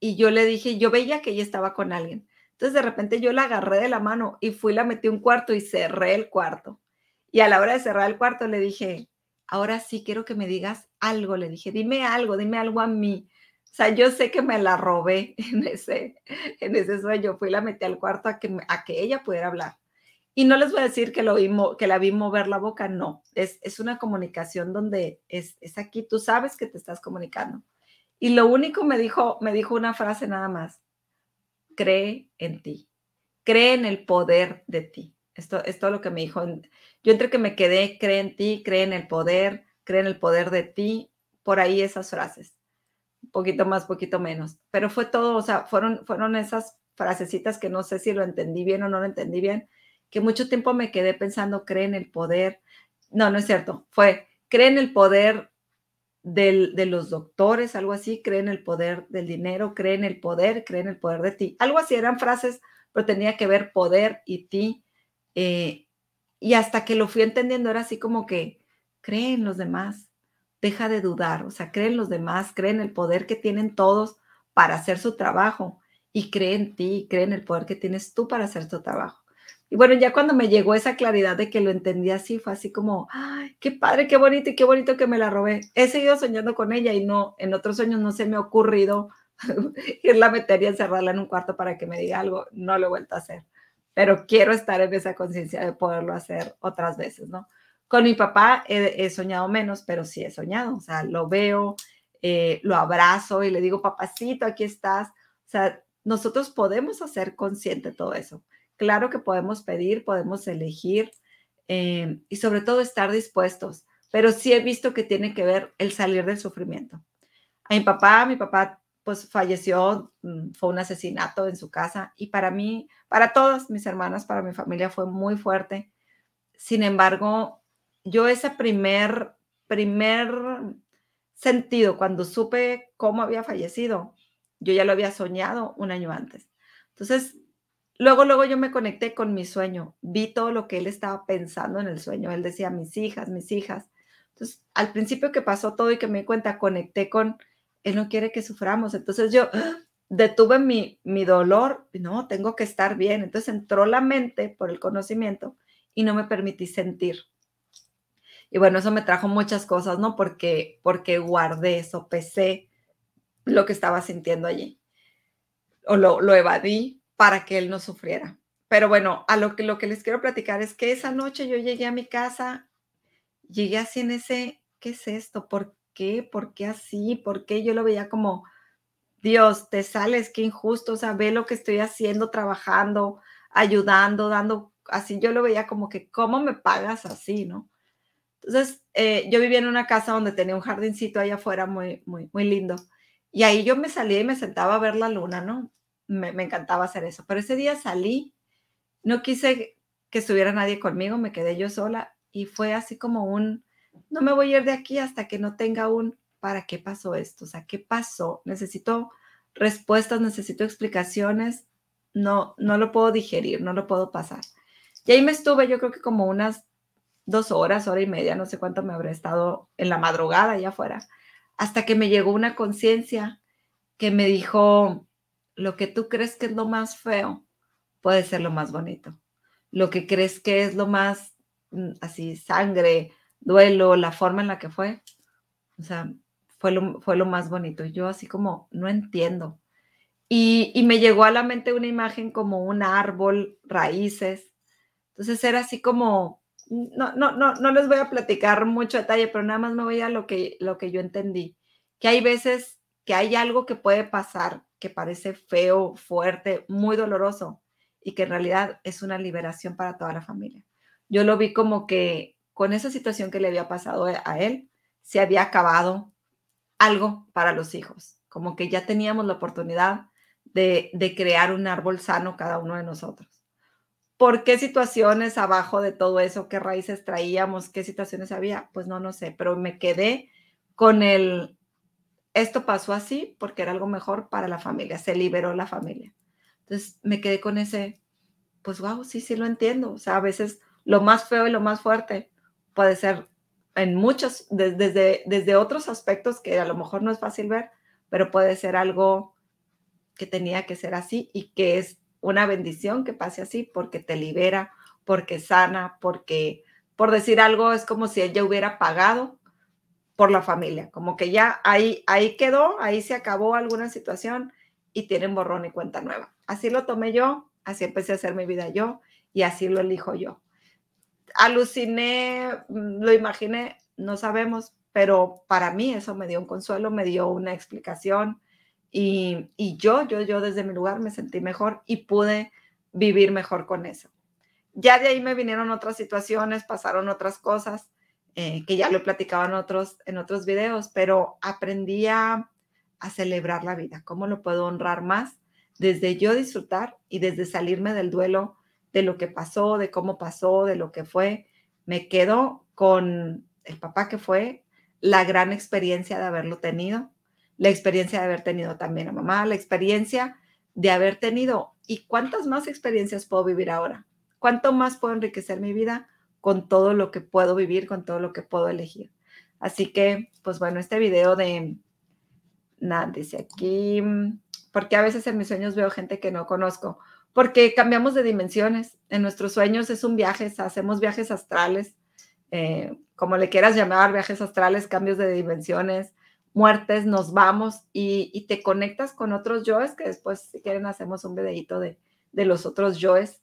A: y yo le dije, yo veía que ella estaba con alguien. Entonces de repente yo la agarré de la mano y fui, la metí un cuarto y cerré el cuarto. Y a la hora de cerrar el cuarto le dije, ahora sí quiero que me digas algo. Le dije, dime algo, dime algo a mí. O sea, yo sé que me la robé en ese, en ese sueño. Fui, la metí al cuarto a que, a que ella pudiera hablar. Y no les voy a decir que, lo vi, que la vi mover la boca, no. Es, es una comunicación donde es, es aquí, tú sabes que te estás comunicando. Y lo único me dijo, me dijo una frase nada más. Cree en ti. Cree en el poder de ti. Esto es todo lo que me dijo. Yo entre que me quedé, cree en ti, cree en el poder, cree en el poder de ti. Por ahí esas frases. Un poquito más, poquito menos. Pero fue todo, o sea, fueron, fueron esas frasecitas que no sé si lo entendí bien o no lo entendí bien, que mucho tiempo me quedé pensando, cree en el poder. No, no es cierto. Fue, cree en el poder de los doctores, algo así, creen el poder del dinero, creen el poder, creen el poder de ti. Algo así eran frases, pero tenía que ver poder y ti. Eh, y hasta que lo fui entendiendo era así como que creen en los demás, deja de dudar, o sea, creen en los demás, creen el poder que tienen todos para hacer su trabajo y creen en ti, creen el poder que tienes tú para hacer tu trabajo. Y bueno, ya cuando me llegó esa claridad de que lo entendí así, fue así como, ay, qué padre, qué bonito y qué bonito que me la robé. He seguido soñando con ella y no, en otros sueños no se me ha ocurrido irla a meter y encerrarla en un cuarto para que me diga algo. No lo he vuelto a hacer, pero quiero estar en esa conciencia de poderlo hacer otras veces, ¿no? Con mi papá he, soñado menos, pero sí he soñado, o sea, lo veo, eh, lo abrazo y le digo, papacito, aquí estás. O sea, nosotros podemos hacer consciente todo eso. Claro que podemos pedir, podemos elegir eh, y sobre todo estar dispuestos, pero sí he visto que tiene que ver el salir del sufrimiento. A mi papá, mi papá pues falleció, mm, fue un asesinato en su casa y para mí, para todas mis hermanas, para mi familia fue muy fuerte. Sin embargo, yo ese primer, primer sentido, cuando supe cómo había fallecido, yo ya lo había soñado un año antes. Entonces, luego, luego yo me conecté con mi sueño, vi todo lo que él estaba pensando en el sueño. Él decía, mis hijas, mis hijas. Entonces, al principio que pasó todo y que me di cuenta, conecté con, él no quiere que suframos. Entonces yo detuve mi, mi dolor, no, tengo que estar bien. Entonces entró la mente por el conocimiento y no me permití sentir. Y bueno, eso me trajo muchas cosas, ¿no? Porque, porque guardé, sopesé lo que estaba sintiendo allí. O lo, lo evadí para que él no sufriera. Pero bueno, a lo que, lo que les quiero platicar es que esa noche yo llegué a mi casa, llegué así en ese, ¿qué es esto? ¿Por qué? ¿Por qué así? ¿Por qué? Yo lo veía como, Dios, te sales, qué injusto, o sea, ve lo que estoy haciendo, trabajando, ayudando, dando, así yo lo veía como que, ¿cómo me pagas así, no? Entonces, eh, yo vivía en una casa donde tenía un jardincito allá afuera muy, muy, muy lindo. Y ahí yo me salía y me sentaba a ver la luna, ¿no? Me, me encantaba hacer eso. Pero ese día salí, no quise que estuviera nadie conmigo, me quedé yo sola y fue así como un, no me voy a ir de aquí hasta que no tenga un, ¿para qué pasó esto? O sea, ¿qué pasó? Necesito respuestas, necesito explicaciones, no, no lo puedo digerir, no lo puedo pasar. Y ahí me estuve, yo creo que como unas dos horas, hora y media, no sé cuánto me habré estado en la madrugada allá afuera, hasta que me llegó una conciencia que me dijo, lo que tú crees que es lo más feo puede ser lo más bonito. Lo que crees que es lo más mm, así, sangre, duelo, la forma en la que fue, o sea, fue lo, fue lo más bonito. Yo así como, no entiendo. Y, y me llegó a la mente una imagen como un árbol, raíces. Entonces era así como, no, no, no, no les voy a platicar mucho detalle, pero nada más me voy a lo que, lo que yo entendí, que hay veces que hay algo que puede pasar que parece feo, fuerte, muy doloroso y que en realidad es una liberación para toda la familia. Yo lo vi como que con esa situación que le había pasado a él, se había acabado algo para los hijos, como que ya teníamos la oportunidad de, crear un árbol sano cada uno de nosotros. ¿Por qué situaciones abajo de todo eso? ¿Qué raíces traíamos? ¿Qué situaciones había? Pues no, no sé, pero me quedé con el, esto pasó así porque era algo mejor para la familia, se liberó la familia. Entonces me quedé con ese, pues wow, sí, sí lo entiendo. O sea, a veces lo más feo y lo más fuerte puede ser en muchos, desde, desde otros aspectos que a lo mejor no es fácil ver, pero puede ser algo que tenía que ser así y que es una bendición que pase así porque te libera, porque sana, porque, por decir algo, es como si ella hubiera pagado por la familia, como que ya ahí, ahí quedó, ahí se acabó alguna situación y tienen borrón y cuenta nueva. Así lo tomé yo, así empecé a hacer mi vida yo y así lo elijo yo aluciné, mm, lo imaginé, no sabemos, pero para mí eso me dio un consuelo, me dio una explicación y, yo, yo, yo desde mi lugar me sentí mejor y pude vivir mejor con eso. Ya de ahí me vinieron otras situaciones, pasaron otras cosas eh, que ya lo he en otros, en otros videos, pero aprendí a, a celebrar la vida, cómo lo puedo honrar más desde yo disfrutar y desde salirme del duelo de lo que pasó, de cómo pasó, de lo que fue. Me quedo con el papá que fue, la gran experiencia de haberlo tenido, la experiencia de haber tenido también a mamá, la experiencia de haber tenido y cuántas más experiencias puedo vivir ahora, cuánto más puedo enriquecer mi vida con todo lo que puedo vivir, con todo lo que puedo elegir. Así que, pues bueno, este video de, nada, dice aquí, porque a veces en mis sueños veo gente que no conozco porque cambiamos de dimensiones. En nuestros sueños es un viaje, hacemos viajes astrales, eh, como le quieras llamar, viajes astrales, cambios de dimensiones, muertes, nos vamos y, te conectas con otros yoes, que después, si quieren, hacemos un videito de, los otros yoes.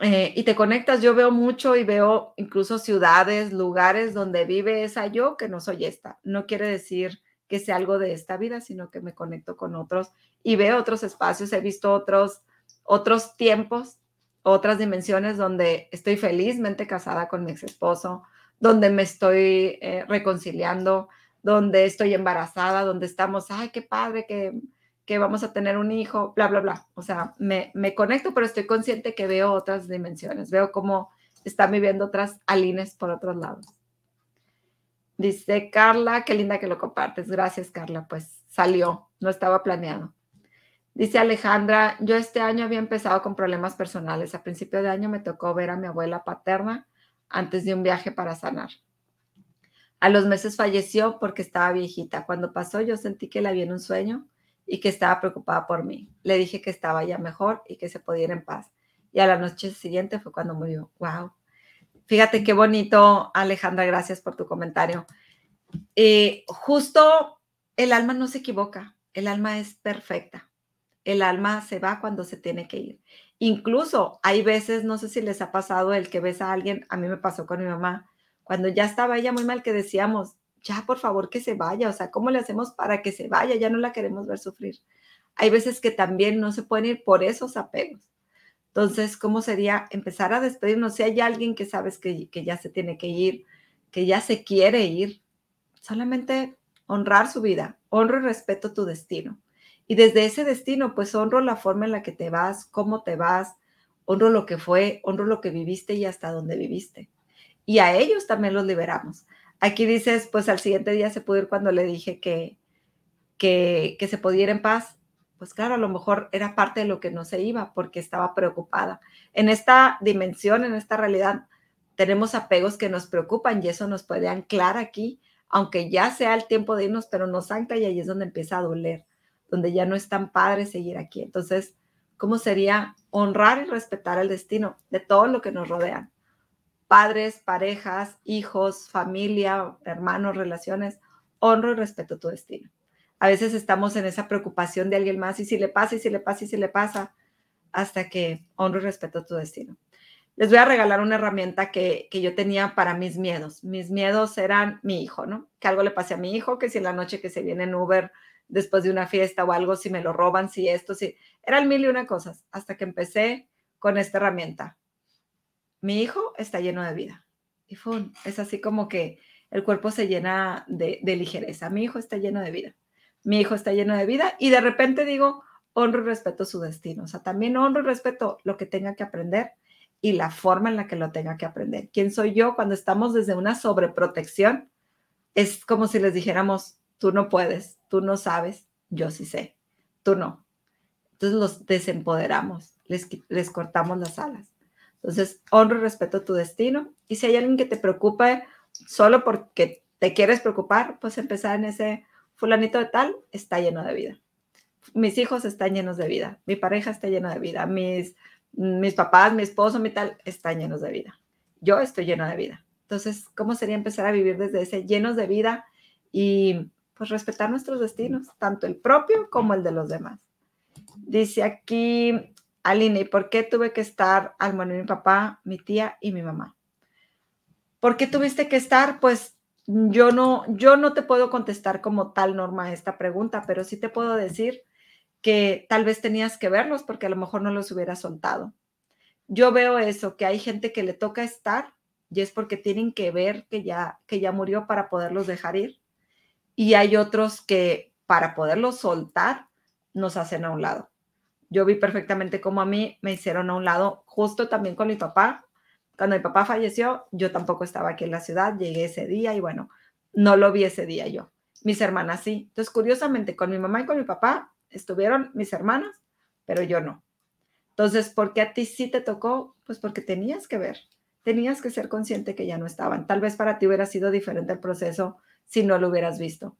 A: Eh, y te conectas, yo veo mucho y veo incluso ciudades, lugares donde vive esa yo que no soy esta. No quiere decir que sea algo de esta vida, sino que me conecto con otros y veo otros espacios, he visto otros otros tiempos, otras dimensiones donde estoy felizmente casada con mi ex esposo, donde me estoy eh, reconciliando, donde estoy embarazada, donde estamos, ay, qué padre que, que vamos a tener un hijo, bla, bla, bla. O sea, me, me, conecto, pero estoy consciente que veo otras dimensiones, veo cómo están viviendo otras alines por otros lados. Dice Carla, qué linda que lo compartes. Gracias, Carla. Pues salió, no estaba planeado. Dice Alejandra, yo este año había empezado con problemas personales. A principio de año me tocó ver a mi abuela paterna antes de un viaje para sanar. A los meses falleció porque estaba viejita. Cuando pasó yo sentí que la vi en un sueño y que estaba preocupada por mí. Le dije que estaba ya mejor y que se podía ir en paz. Y a la noche siguiente fue cuando murió. ¡Wow! Fíjate qué bonito, Alejandra, gracias por tu comentario. Eh, justo el alma no se equivoca, el alma es perfecta. El alma se va cuando se tiene que ir. Incluso hay veces, no sé si les ha pasado el que ves a alguien, a mí me pasó con mi mamá, cuando ya estaba ella muy mal que decíamos, ya por favor que se vaya, o sea, ¿cómo le hacemos para que se vaya? Ya no la queremos ver sufrir. Hay veces que también no se pueden ir por esos apegos. Entonces, ¿cómo sería empezar a despedirnos? Si hay alguien que sabes que, que ya se tiene que ir, que ya se quiere ir, solamente honrar su vida, honro y respeto tu destino. Y desde ese destino, pues honro la forma en la que te vas, cómo te vas, honro lo que fue, honro lo que viviste y hasta dónde viviste. Y a ellos también los liberamos. Aquí dices, pues al siguiente día se pudo ir cuando le dije que, que, que se podía ir en paz. Pues claro, a lo mejor era parte de lo que no se iba porque estaba preocupada. En esta dimensión, en esta realidad, tenemos apegos que nos preocupan y eso nos puede anclar aquí aunque ya sea el tiempo de irnos, pero nos ancla y ahí es donde empieza a doler, donde ya no es tan padre seguir aquí. Entonces, ¿cómo sería honrar y respetar el destino de todo lo que nos rodean? Padres, parejas, hijos, familia, hermanos, relaciones, honro y respeto tu destino. A veces estamos en esa preocupación de alguien más y si le pasa y si le pasa y si le pasa, hasta que honro y respeto tu destino les voy a regalar una herramienta que, yo tenía para mis miedos. Mis miedos eran mi hijo, ¿no? Que algo le pase a mi hijo, que si en la noche que se viene en Uber después de una fiesta o algo, si me lo roban, si esto, si... Eran mil y una cosas hasta que empecé con esta herramienta. Mi hijo está lleno de vida. Y fue es así como que el cuerpo se llena de, de ligereza. Mi hijo está lleno de vida. Mi hijo está lleno de vida y de repente digo, honro y respeto su destino. O sea, también honro y respeto lo que tenga que aprender y la forma en la que lo tenga que aprender. ¿Quién soy yo cuando estamos desde una sobreprotección? Es como si les dijéramos, tú no puedes, tú no sabes, yo sí sé, tú no. Entonces los desempoderamos, les, les cortamos las alas. Entonces, honro y respeto tu destino. Y si hay alguien que te preocupe solo porque te quieres preocupar, pues empezar en ese fulanito de tal, está lleno de vida. Mis hijos están llenos de vida, mi pareja está llena de vida, mis mis papás, mi esposo, mi tal, están llenos de vida. Yo estoy lleno de vida. Entonces, ¿cómo sería empezar a vivir desde ese llenos de vida y pues respetar nuestros destinos, tanto el propio como el de los demás? Dice aquí Aline, ¿y por qué tuve que estar al morir mi papá, mi tía y mi mamá? ¿Por qué tuviste que estar? Pues yo no, yo no te puedo contestar como tal norma esta pregunta, pero sí te puedo decir que tal vez tenías que verlos porque a lo mejor no los hubiera soltado. Yo veo eso, que hay gente que le toca estar y es porque tienen que ver que ya, que ya murió para poderlos dejar ir. Y hay otros que para poderlos soltar nos hacen a un lado. Yo vi perfectamente cómo a mí me hicieron a un lado, justo también con mi papá. Cuando mi papá falleció, yo tampoco estaba aquí en la ciudad, llegué ese día y bueno, no lo vi ese día yo. Mis hermanas sí. Entonces, curiosamente, con mi mamá y con mi papá estuvieron mis hermanas, pero yo no. Entonces, ¿por qué a ti sí te tocó? Pues porque tenías que ver, tenías que ser consciente que ya no estaban. Tal vez para ti hubiera sido diferente el proceso si no lo hubieras visto.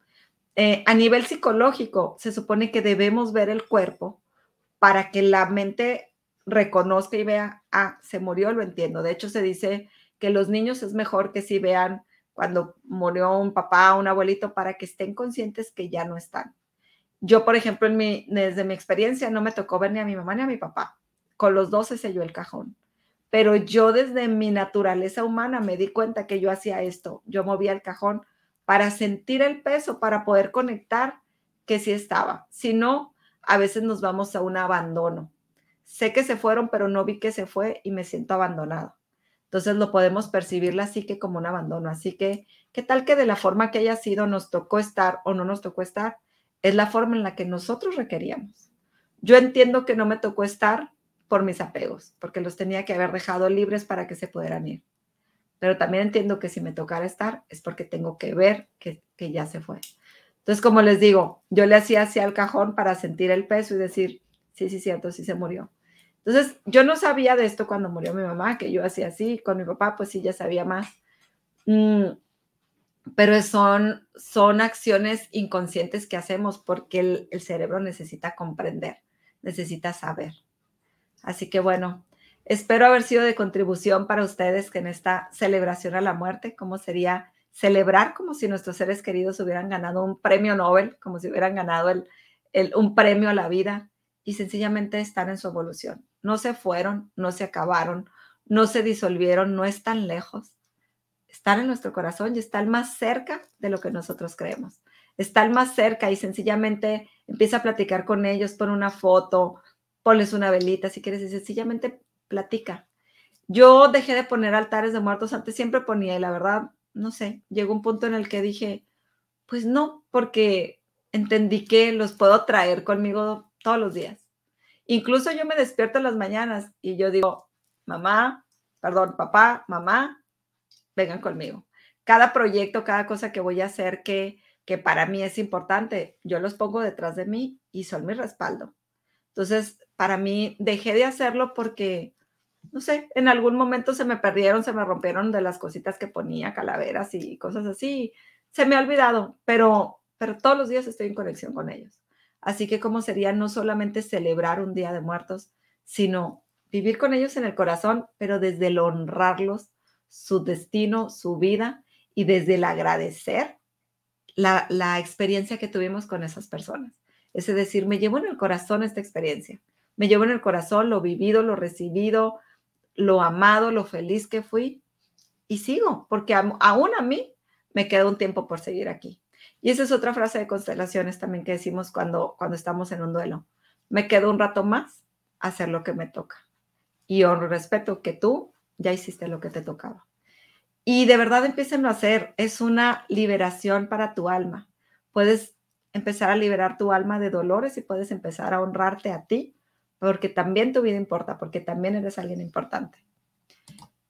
A: Eh, a nivel psicológico, se supone que debemos ver el cuerpo para que la mente reconozca y vea, ah, se murió, lo entiendo. De hecho, se dice que los niños es mejor que si vean cuando murió un papá, un abuelito, para que estén conscientes que ya no están. Yo, por ejemplo, desde mi experiencia, no me tocó ver ni a mi mamá ni a mi papá. Con los dos se selló el cajón. Pero yo desde mi naturaleza humana me di cuenta que yo hacía esto. Yo movía el cajón para sentir el peso, para poder conectar que sí estaba. Si no, a veces nos vamos a un abandono. Sé que se fueron, pero no vi que se fue y me siento abandonado. Entonces lo podemos percibir así que como un abandono. Así que, ¿qué tal que de la forma que haya sido nos tocó estar o no nos tocó estar? es la forma en la que nosotros requeríamos. Yo entiendo que no me tocó estar por mis apegos, porque los tenía que haber dejado libres para que se pudieran ir. Pero también entiendo que si me tocara estar es porque tengo que ver que, ya se fue. Entonces, como les digo, yo le hacía así al cajón para sentir el peso y decir, sí, sí, cierto, sí se murió. Entonces, yo no sabía de esto cuando murió mi mamá, que yo hacía así, con mi papá, pues sí, ya sabía más. Mm, pero son, son acciones inconscientes que hacemos porque el, el cerebro necesita comprender, necesita saber. Así que bueno, espero haber sido de contribución para ustedes que en esta celebración a la muerte, cómo sería celebrar como si nuestros seres queridos hubieran ganado un premio Nobel, como si hubieran ganado un premio a la vida y sencillamente estar en su evolución. No se fueron, no se acabaron, no se disolvieron, no están lejos. Están en nuestro corazón y están más cerca de lo que nosotros creemos. Están más cerca y sencillamente empieza a platicar con ellos, pon una foto, ponles una velita si quieres y sencillamente platica. Yo dejé de poner altares de muertos, antes siempre ponía y la verdad no sé, llegó un punto en el que dije, pues no, porque entendí que los puedo traer conmigo todos los días. Incluso yo me despierto en las mañanas y yo digo, mamá, perdón, papá, mamá, vengan conmigo. Cada proyecto, cada cosa que voy a hacer que, que para mí es importante, yo los pongo detrás de mí y son mi respaldo. Entonces, para mí dejé de hacerlo porque no sé, en algún momento se me perdieron, se me rompieron de las cositas que ponía, calaveras y cosas así. Se me ha olvidado, pero, pero todos los días estoy en conexión con ellos. Así que cómo sería no solamente celebrar un día de muertos, sino vivir con ellos en el corazón, pero desde el honrarlos, su destino, su vida y desde el agradecer la, la experiencia que tuvimos con esas personas. Es decir, me llevo en el corazón esta experiencia. Me llevo en el corazón lo vivido, lo recibido, lo amado, lo feliz que fui y sigo, porque aún a mí me queda un tiempo por seguir aquí. Y esa es otra frase de constelaciones también que decimos cuando, cuando estamos en un duelo. Me quedo un rato más a hacer lo que me toca. Y honro respeto que tú ya hiciste lo que te tocaba. Y de verdad empiecen a hacer. Es una liberación para tu alma. Puedes empezar a liberar tu alma de dolores y puedes empezar a honrarte a ti porque también tu vida importa, porque también eres alguien importante.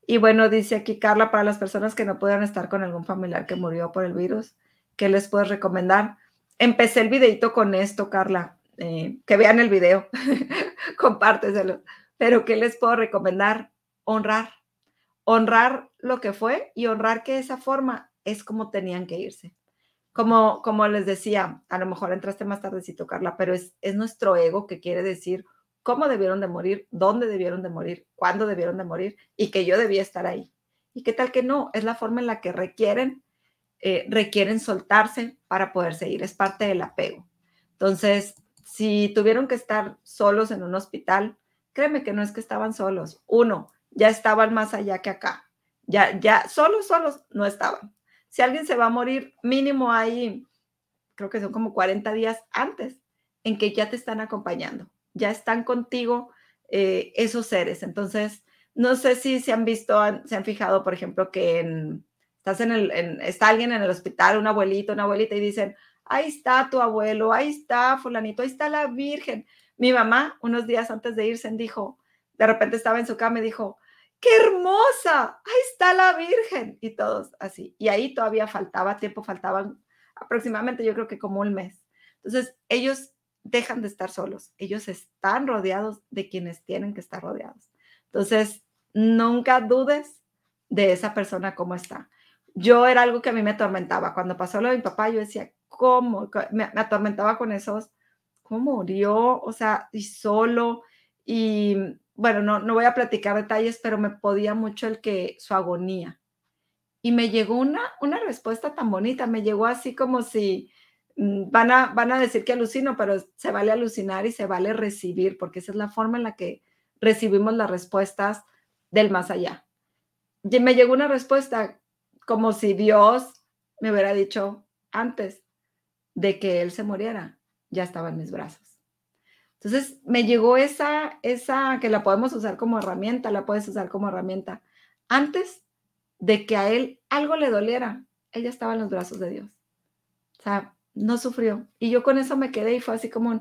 A: Y bueno, dice aquí Carla, para las personas que no puedan estar con algún familiar que murió por el virus, ¿qué les puedes recomendar? Empecé el videito con esto, Carla, eh, que vean el video, compárteselo. Pero ¿qué les puedo recomendar? Honrar, honrar lo que fue y honrar que esa forma es como tenían que irse. Como, como les decía, a lo mejor entraste más tardecito, Carla, pero es, es nuestro ego que quiere decir, cómo debieron de morir, dónde debieron de morir, cuándo debieron de morir y que yo debía estar ahí. ¿Y qué tal que no? Es la forma en la que requieren, eh, requieren soltarse para poder seguir. Es parte del apego. Entonces, si tuvieron que estar solos en un hospital, créeme que no es que estaban solos. Uno, ya estaban más allá que acá. Ya, ya, solos, solos no estaban. Si alguien se va a morir, mínimo ahí, creo que son como 40 días antes en que ya te están acompañando ya están contigo eh, esos seres. Entonces, no sé si se han visto, se han fijado, por ejemplo, que en, estás en el, está alguien en el hospital, un abuelito, una abuelita, y dicen, ahí está tu abuelo, ahí está fulanito, ahí está la Virgen. Mi mamá, unos días antes de irse, dijo, de repente estaba en su cama y dijo, qué hermosa, ahí está la Virgen. Y todos así. Y ahí todavía faltaba tiempo, faltaban aproximadamente, yo creo que como un mes. Entonces, ellos dejan de estar solos. Ellos están rodeados de quienes tienen que estar rodeados. Entonces, nunca dudes de esa persona cómo está. Yo era algo que a mí me atormentaba. Cuando pasó lo de mi papá, yo decía, ¿cómo? Me, atormentaba con esos, ¿cómo murió? O sea, y solo. Y bueno, no, no voy a platicar detalles, pero me podía mucho el que su agonía. Y me llegó una, una respuesta tan bonita, me llegó así como si van a, van a decir que alucino, pero se vale alucinar y se vale recibir, porque esa es la forma en la que recibimos las respuestas del más allá. Y me llegó una respuesta como si Dios me hubiera dicho antes de que Él se muriera, ya estaba en mis brazos. Entonces me llegó esa, esa que la podemos usar como herramienta, la puedes usar como herramienta. Antes de que a Él algo le doliera, ella estaba en los brazos de Dios. O sea, no sufrió. Y yo con eso me quedé y fue así como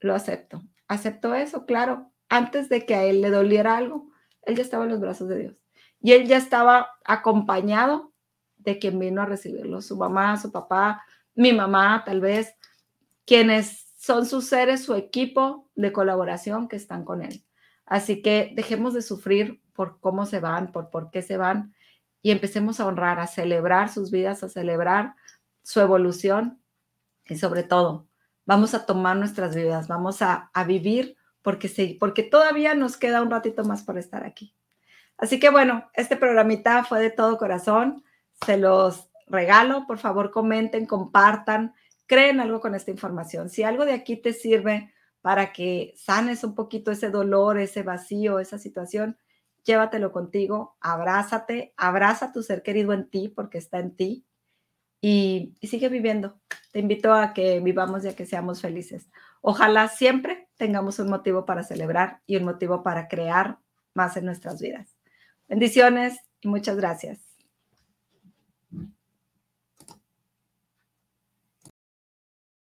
A: lo acepto. Aceptó eso, claro. Antes de que a él le doliera algo, él ya estaba en los brazos de Dios. Y él ya estaba acompañado de quien vino a recibirlo, su mamá, su papá, mi mamá, tal vez, quienes son sus seres, su equipo de colaboración que están con él. Así que dejemos de sufrir por cómo se van, por por qué se van y empecemos a honrar, a celebrar sus vidas, a celebrar su evolución y sobre todo, vamos a tomar nuestras vidas, vamos a, vivir porque, sí, porque todavía nos queda un ratito más por estar aquí. Así que bueno, este programita fue de todo corazón, se los regalo, por favor comenten, compartan, creen algo con esta información. Si algo de aquí te sirve para que sanes un poquito ese dolor, ese vacío, esa situación, llévatelo contigo, abrázate, abraza a tu ser querido en ti porque está en ti y, sigue viviendo. Te invito a que vivamos y a que seamos felices. Ojalá siempre tengamos un motivo para celebrar y un motivo para crear más en nuestras vidas. Bendiciones y muchas gracias.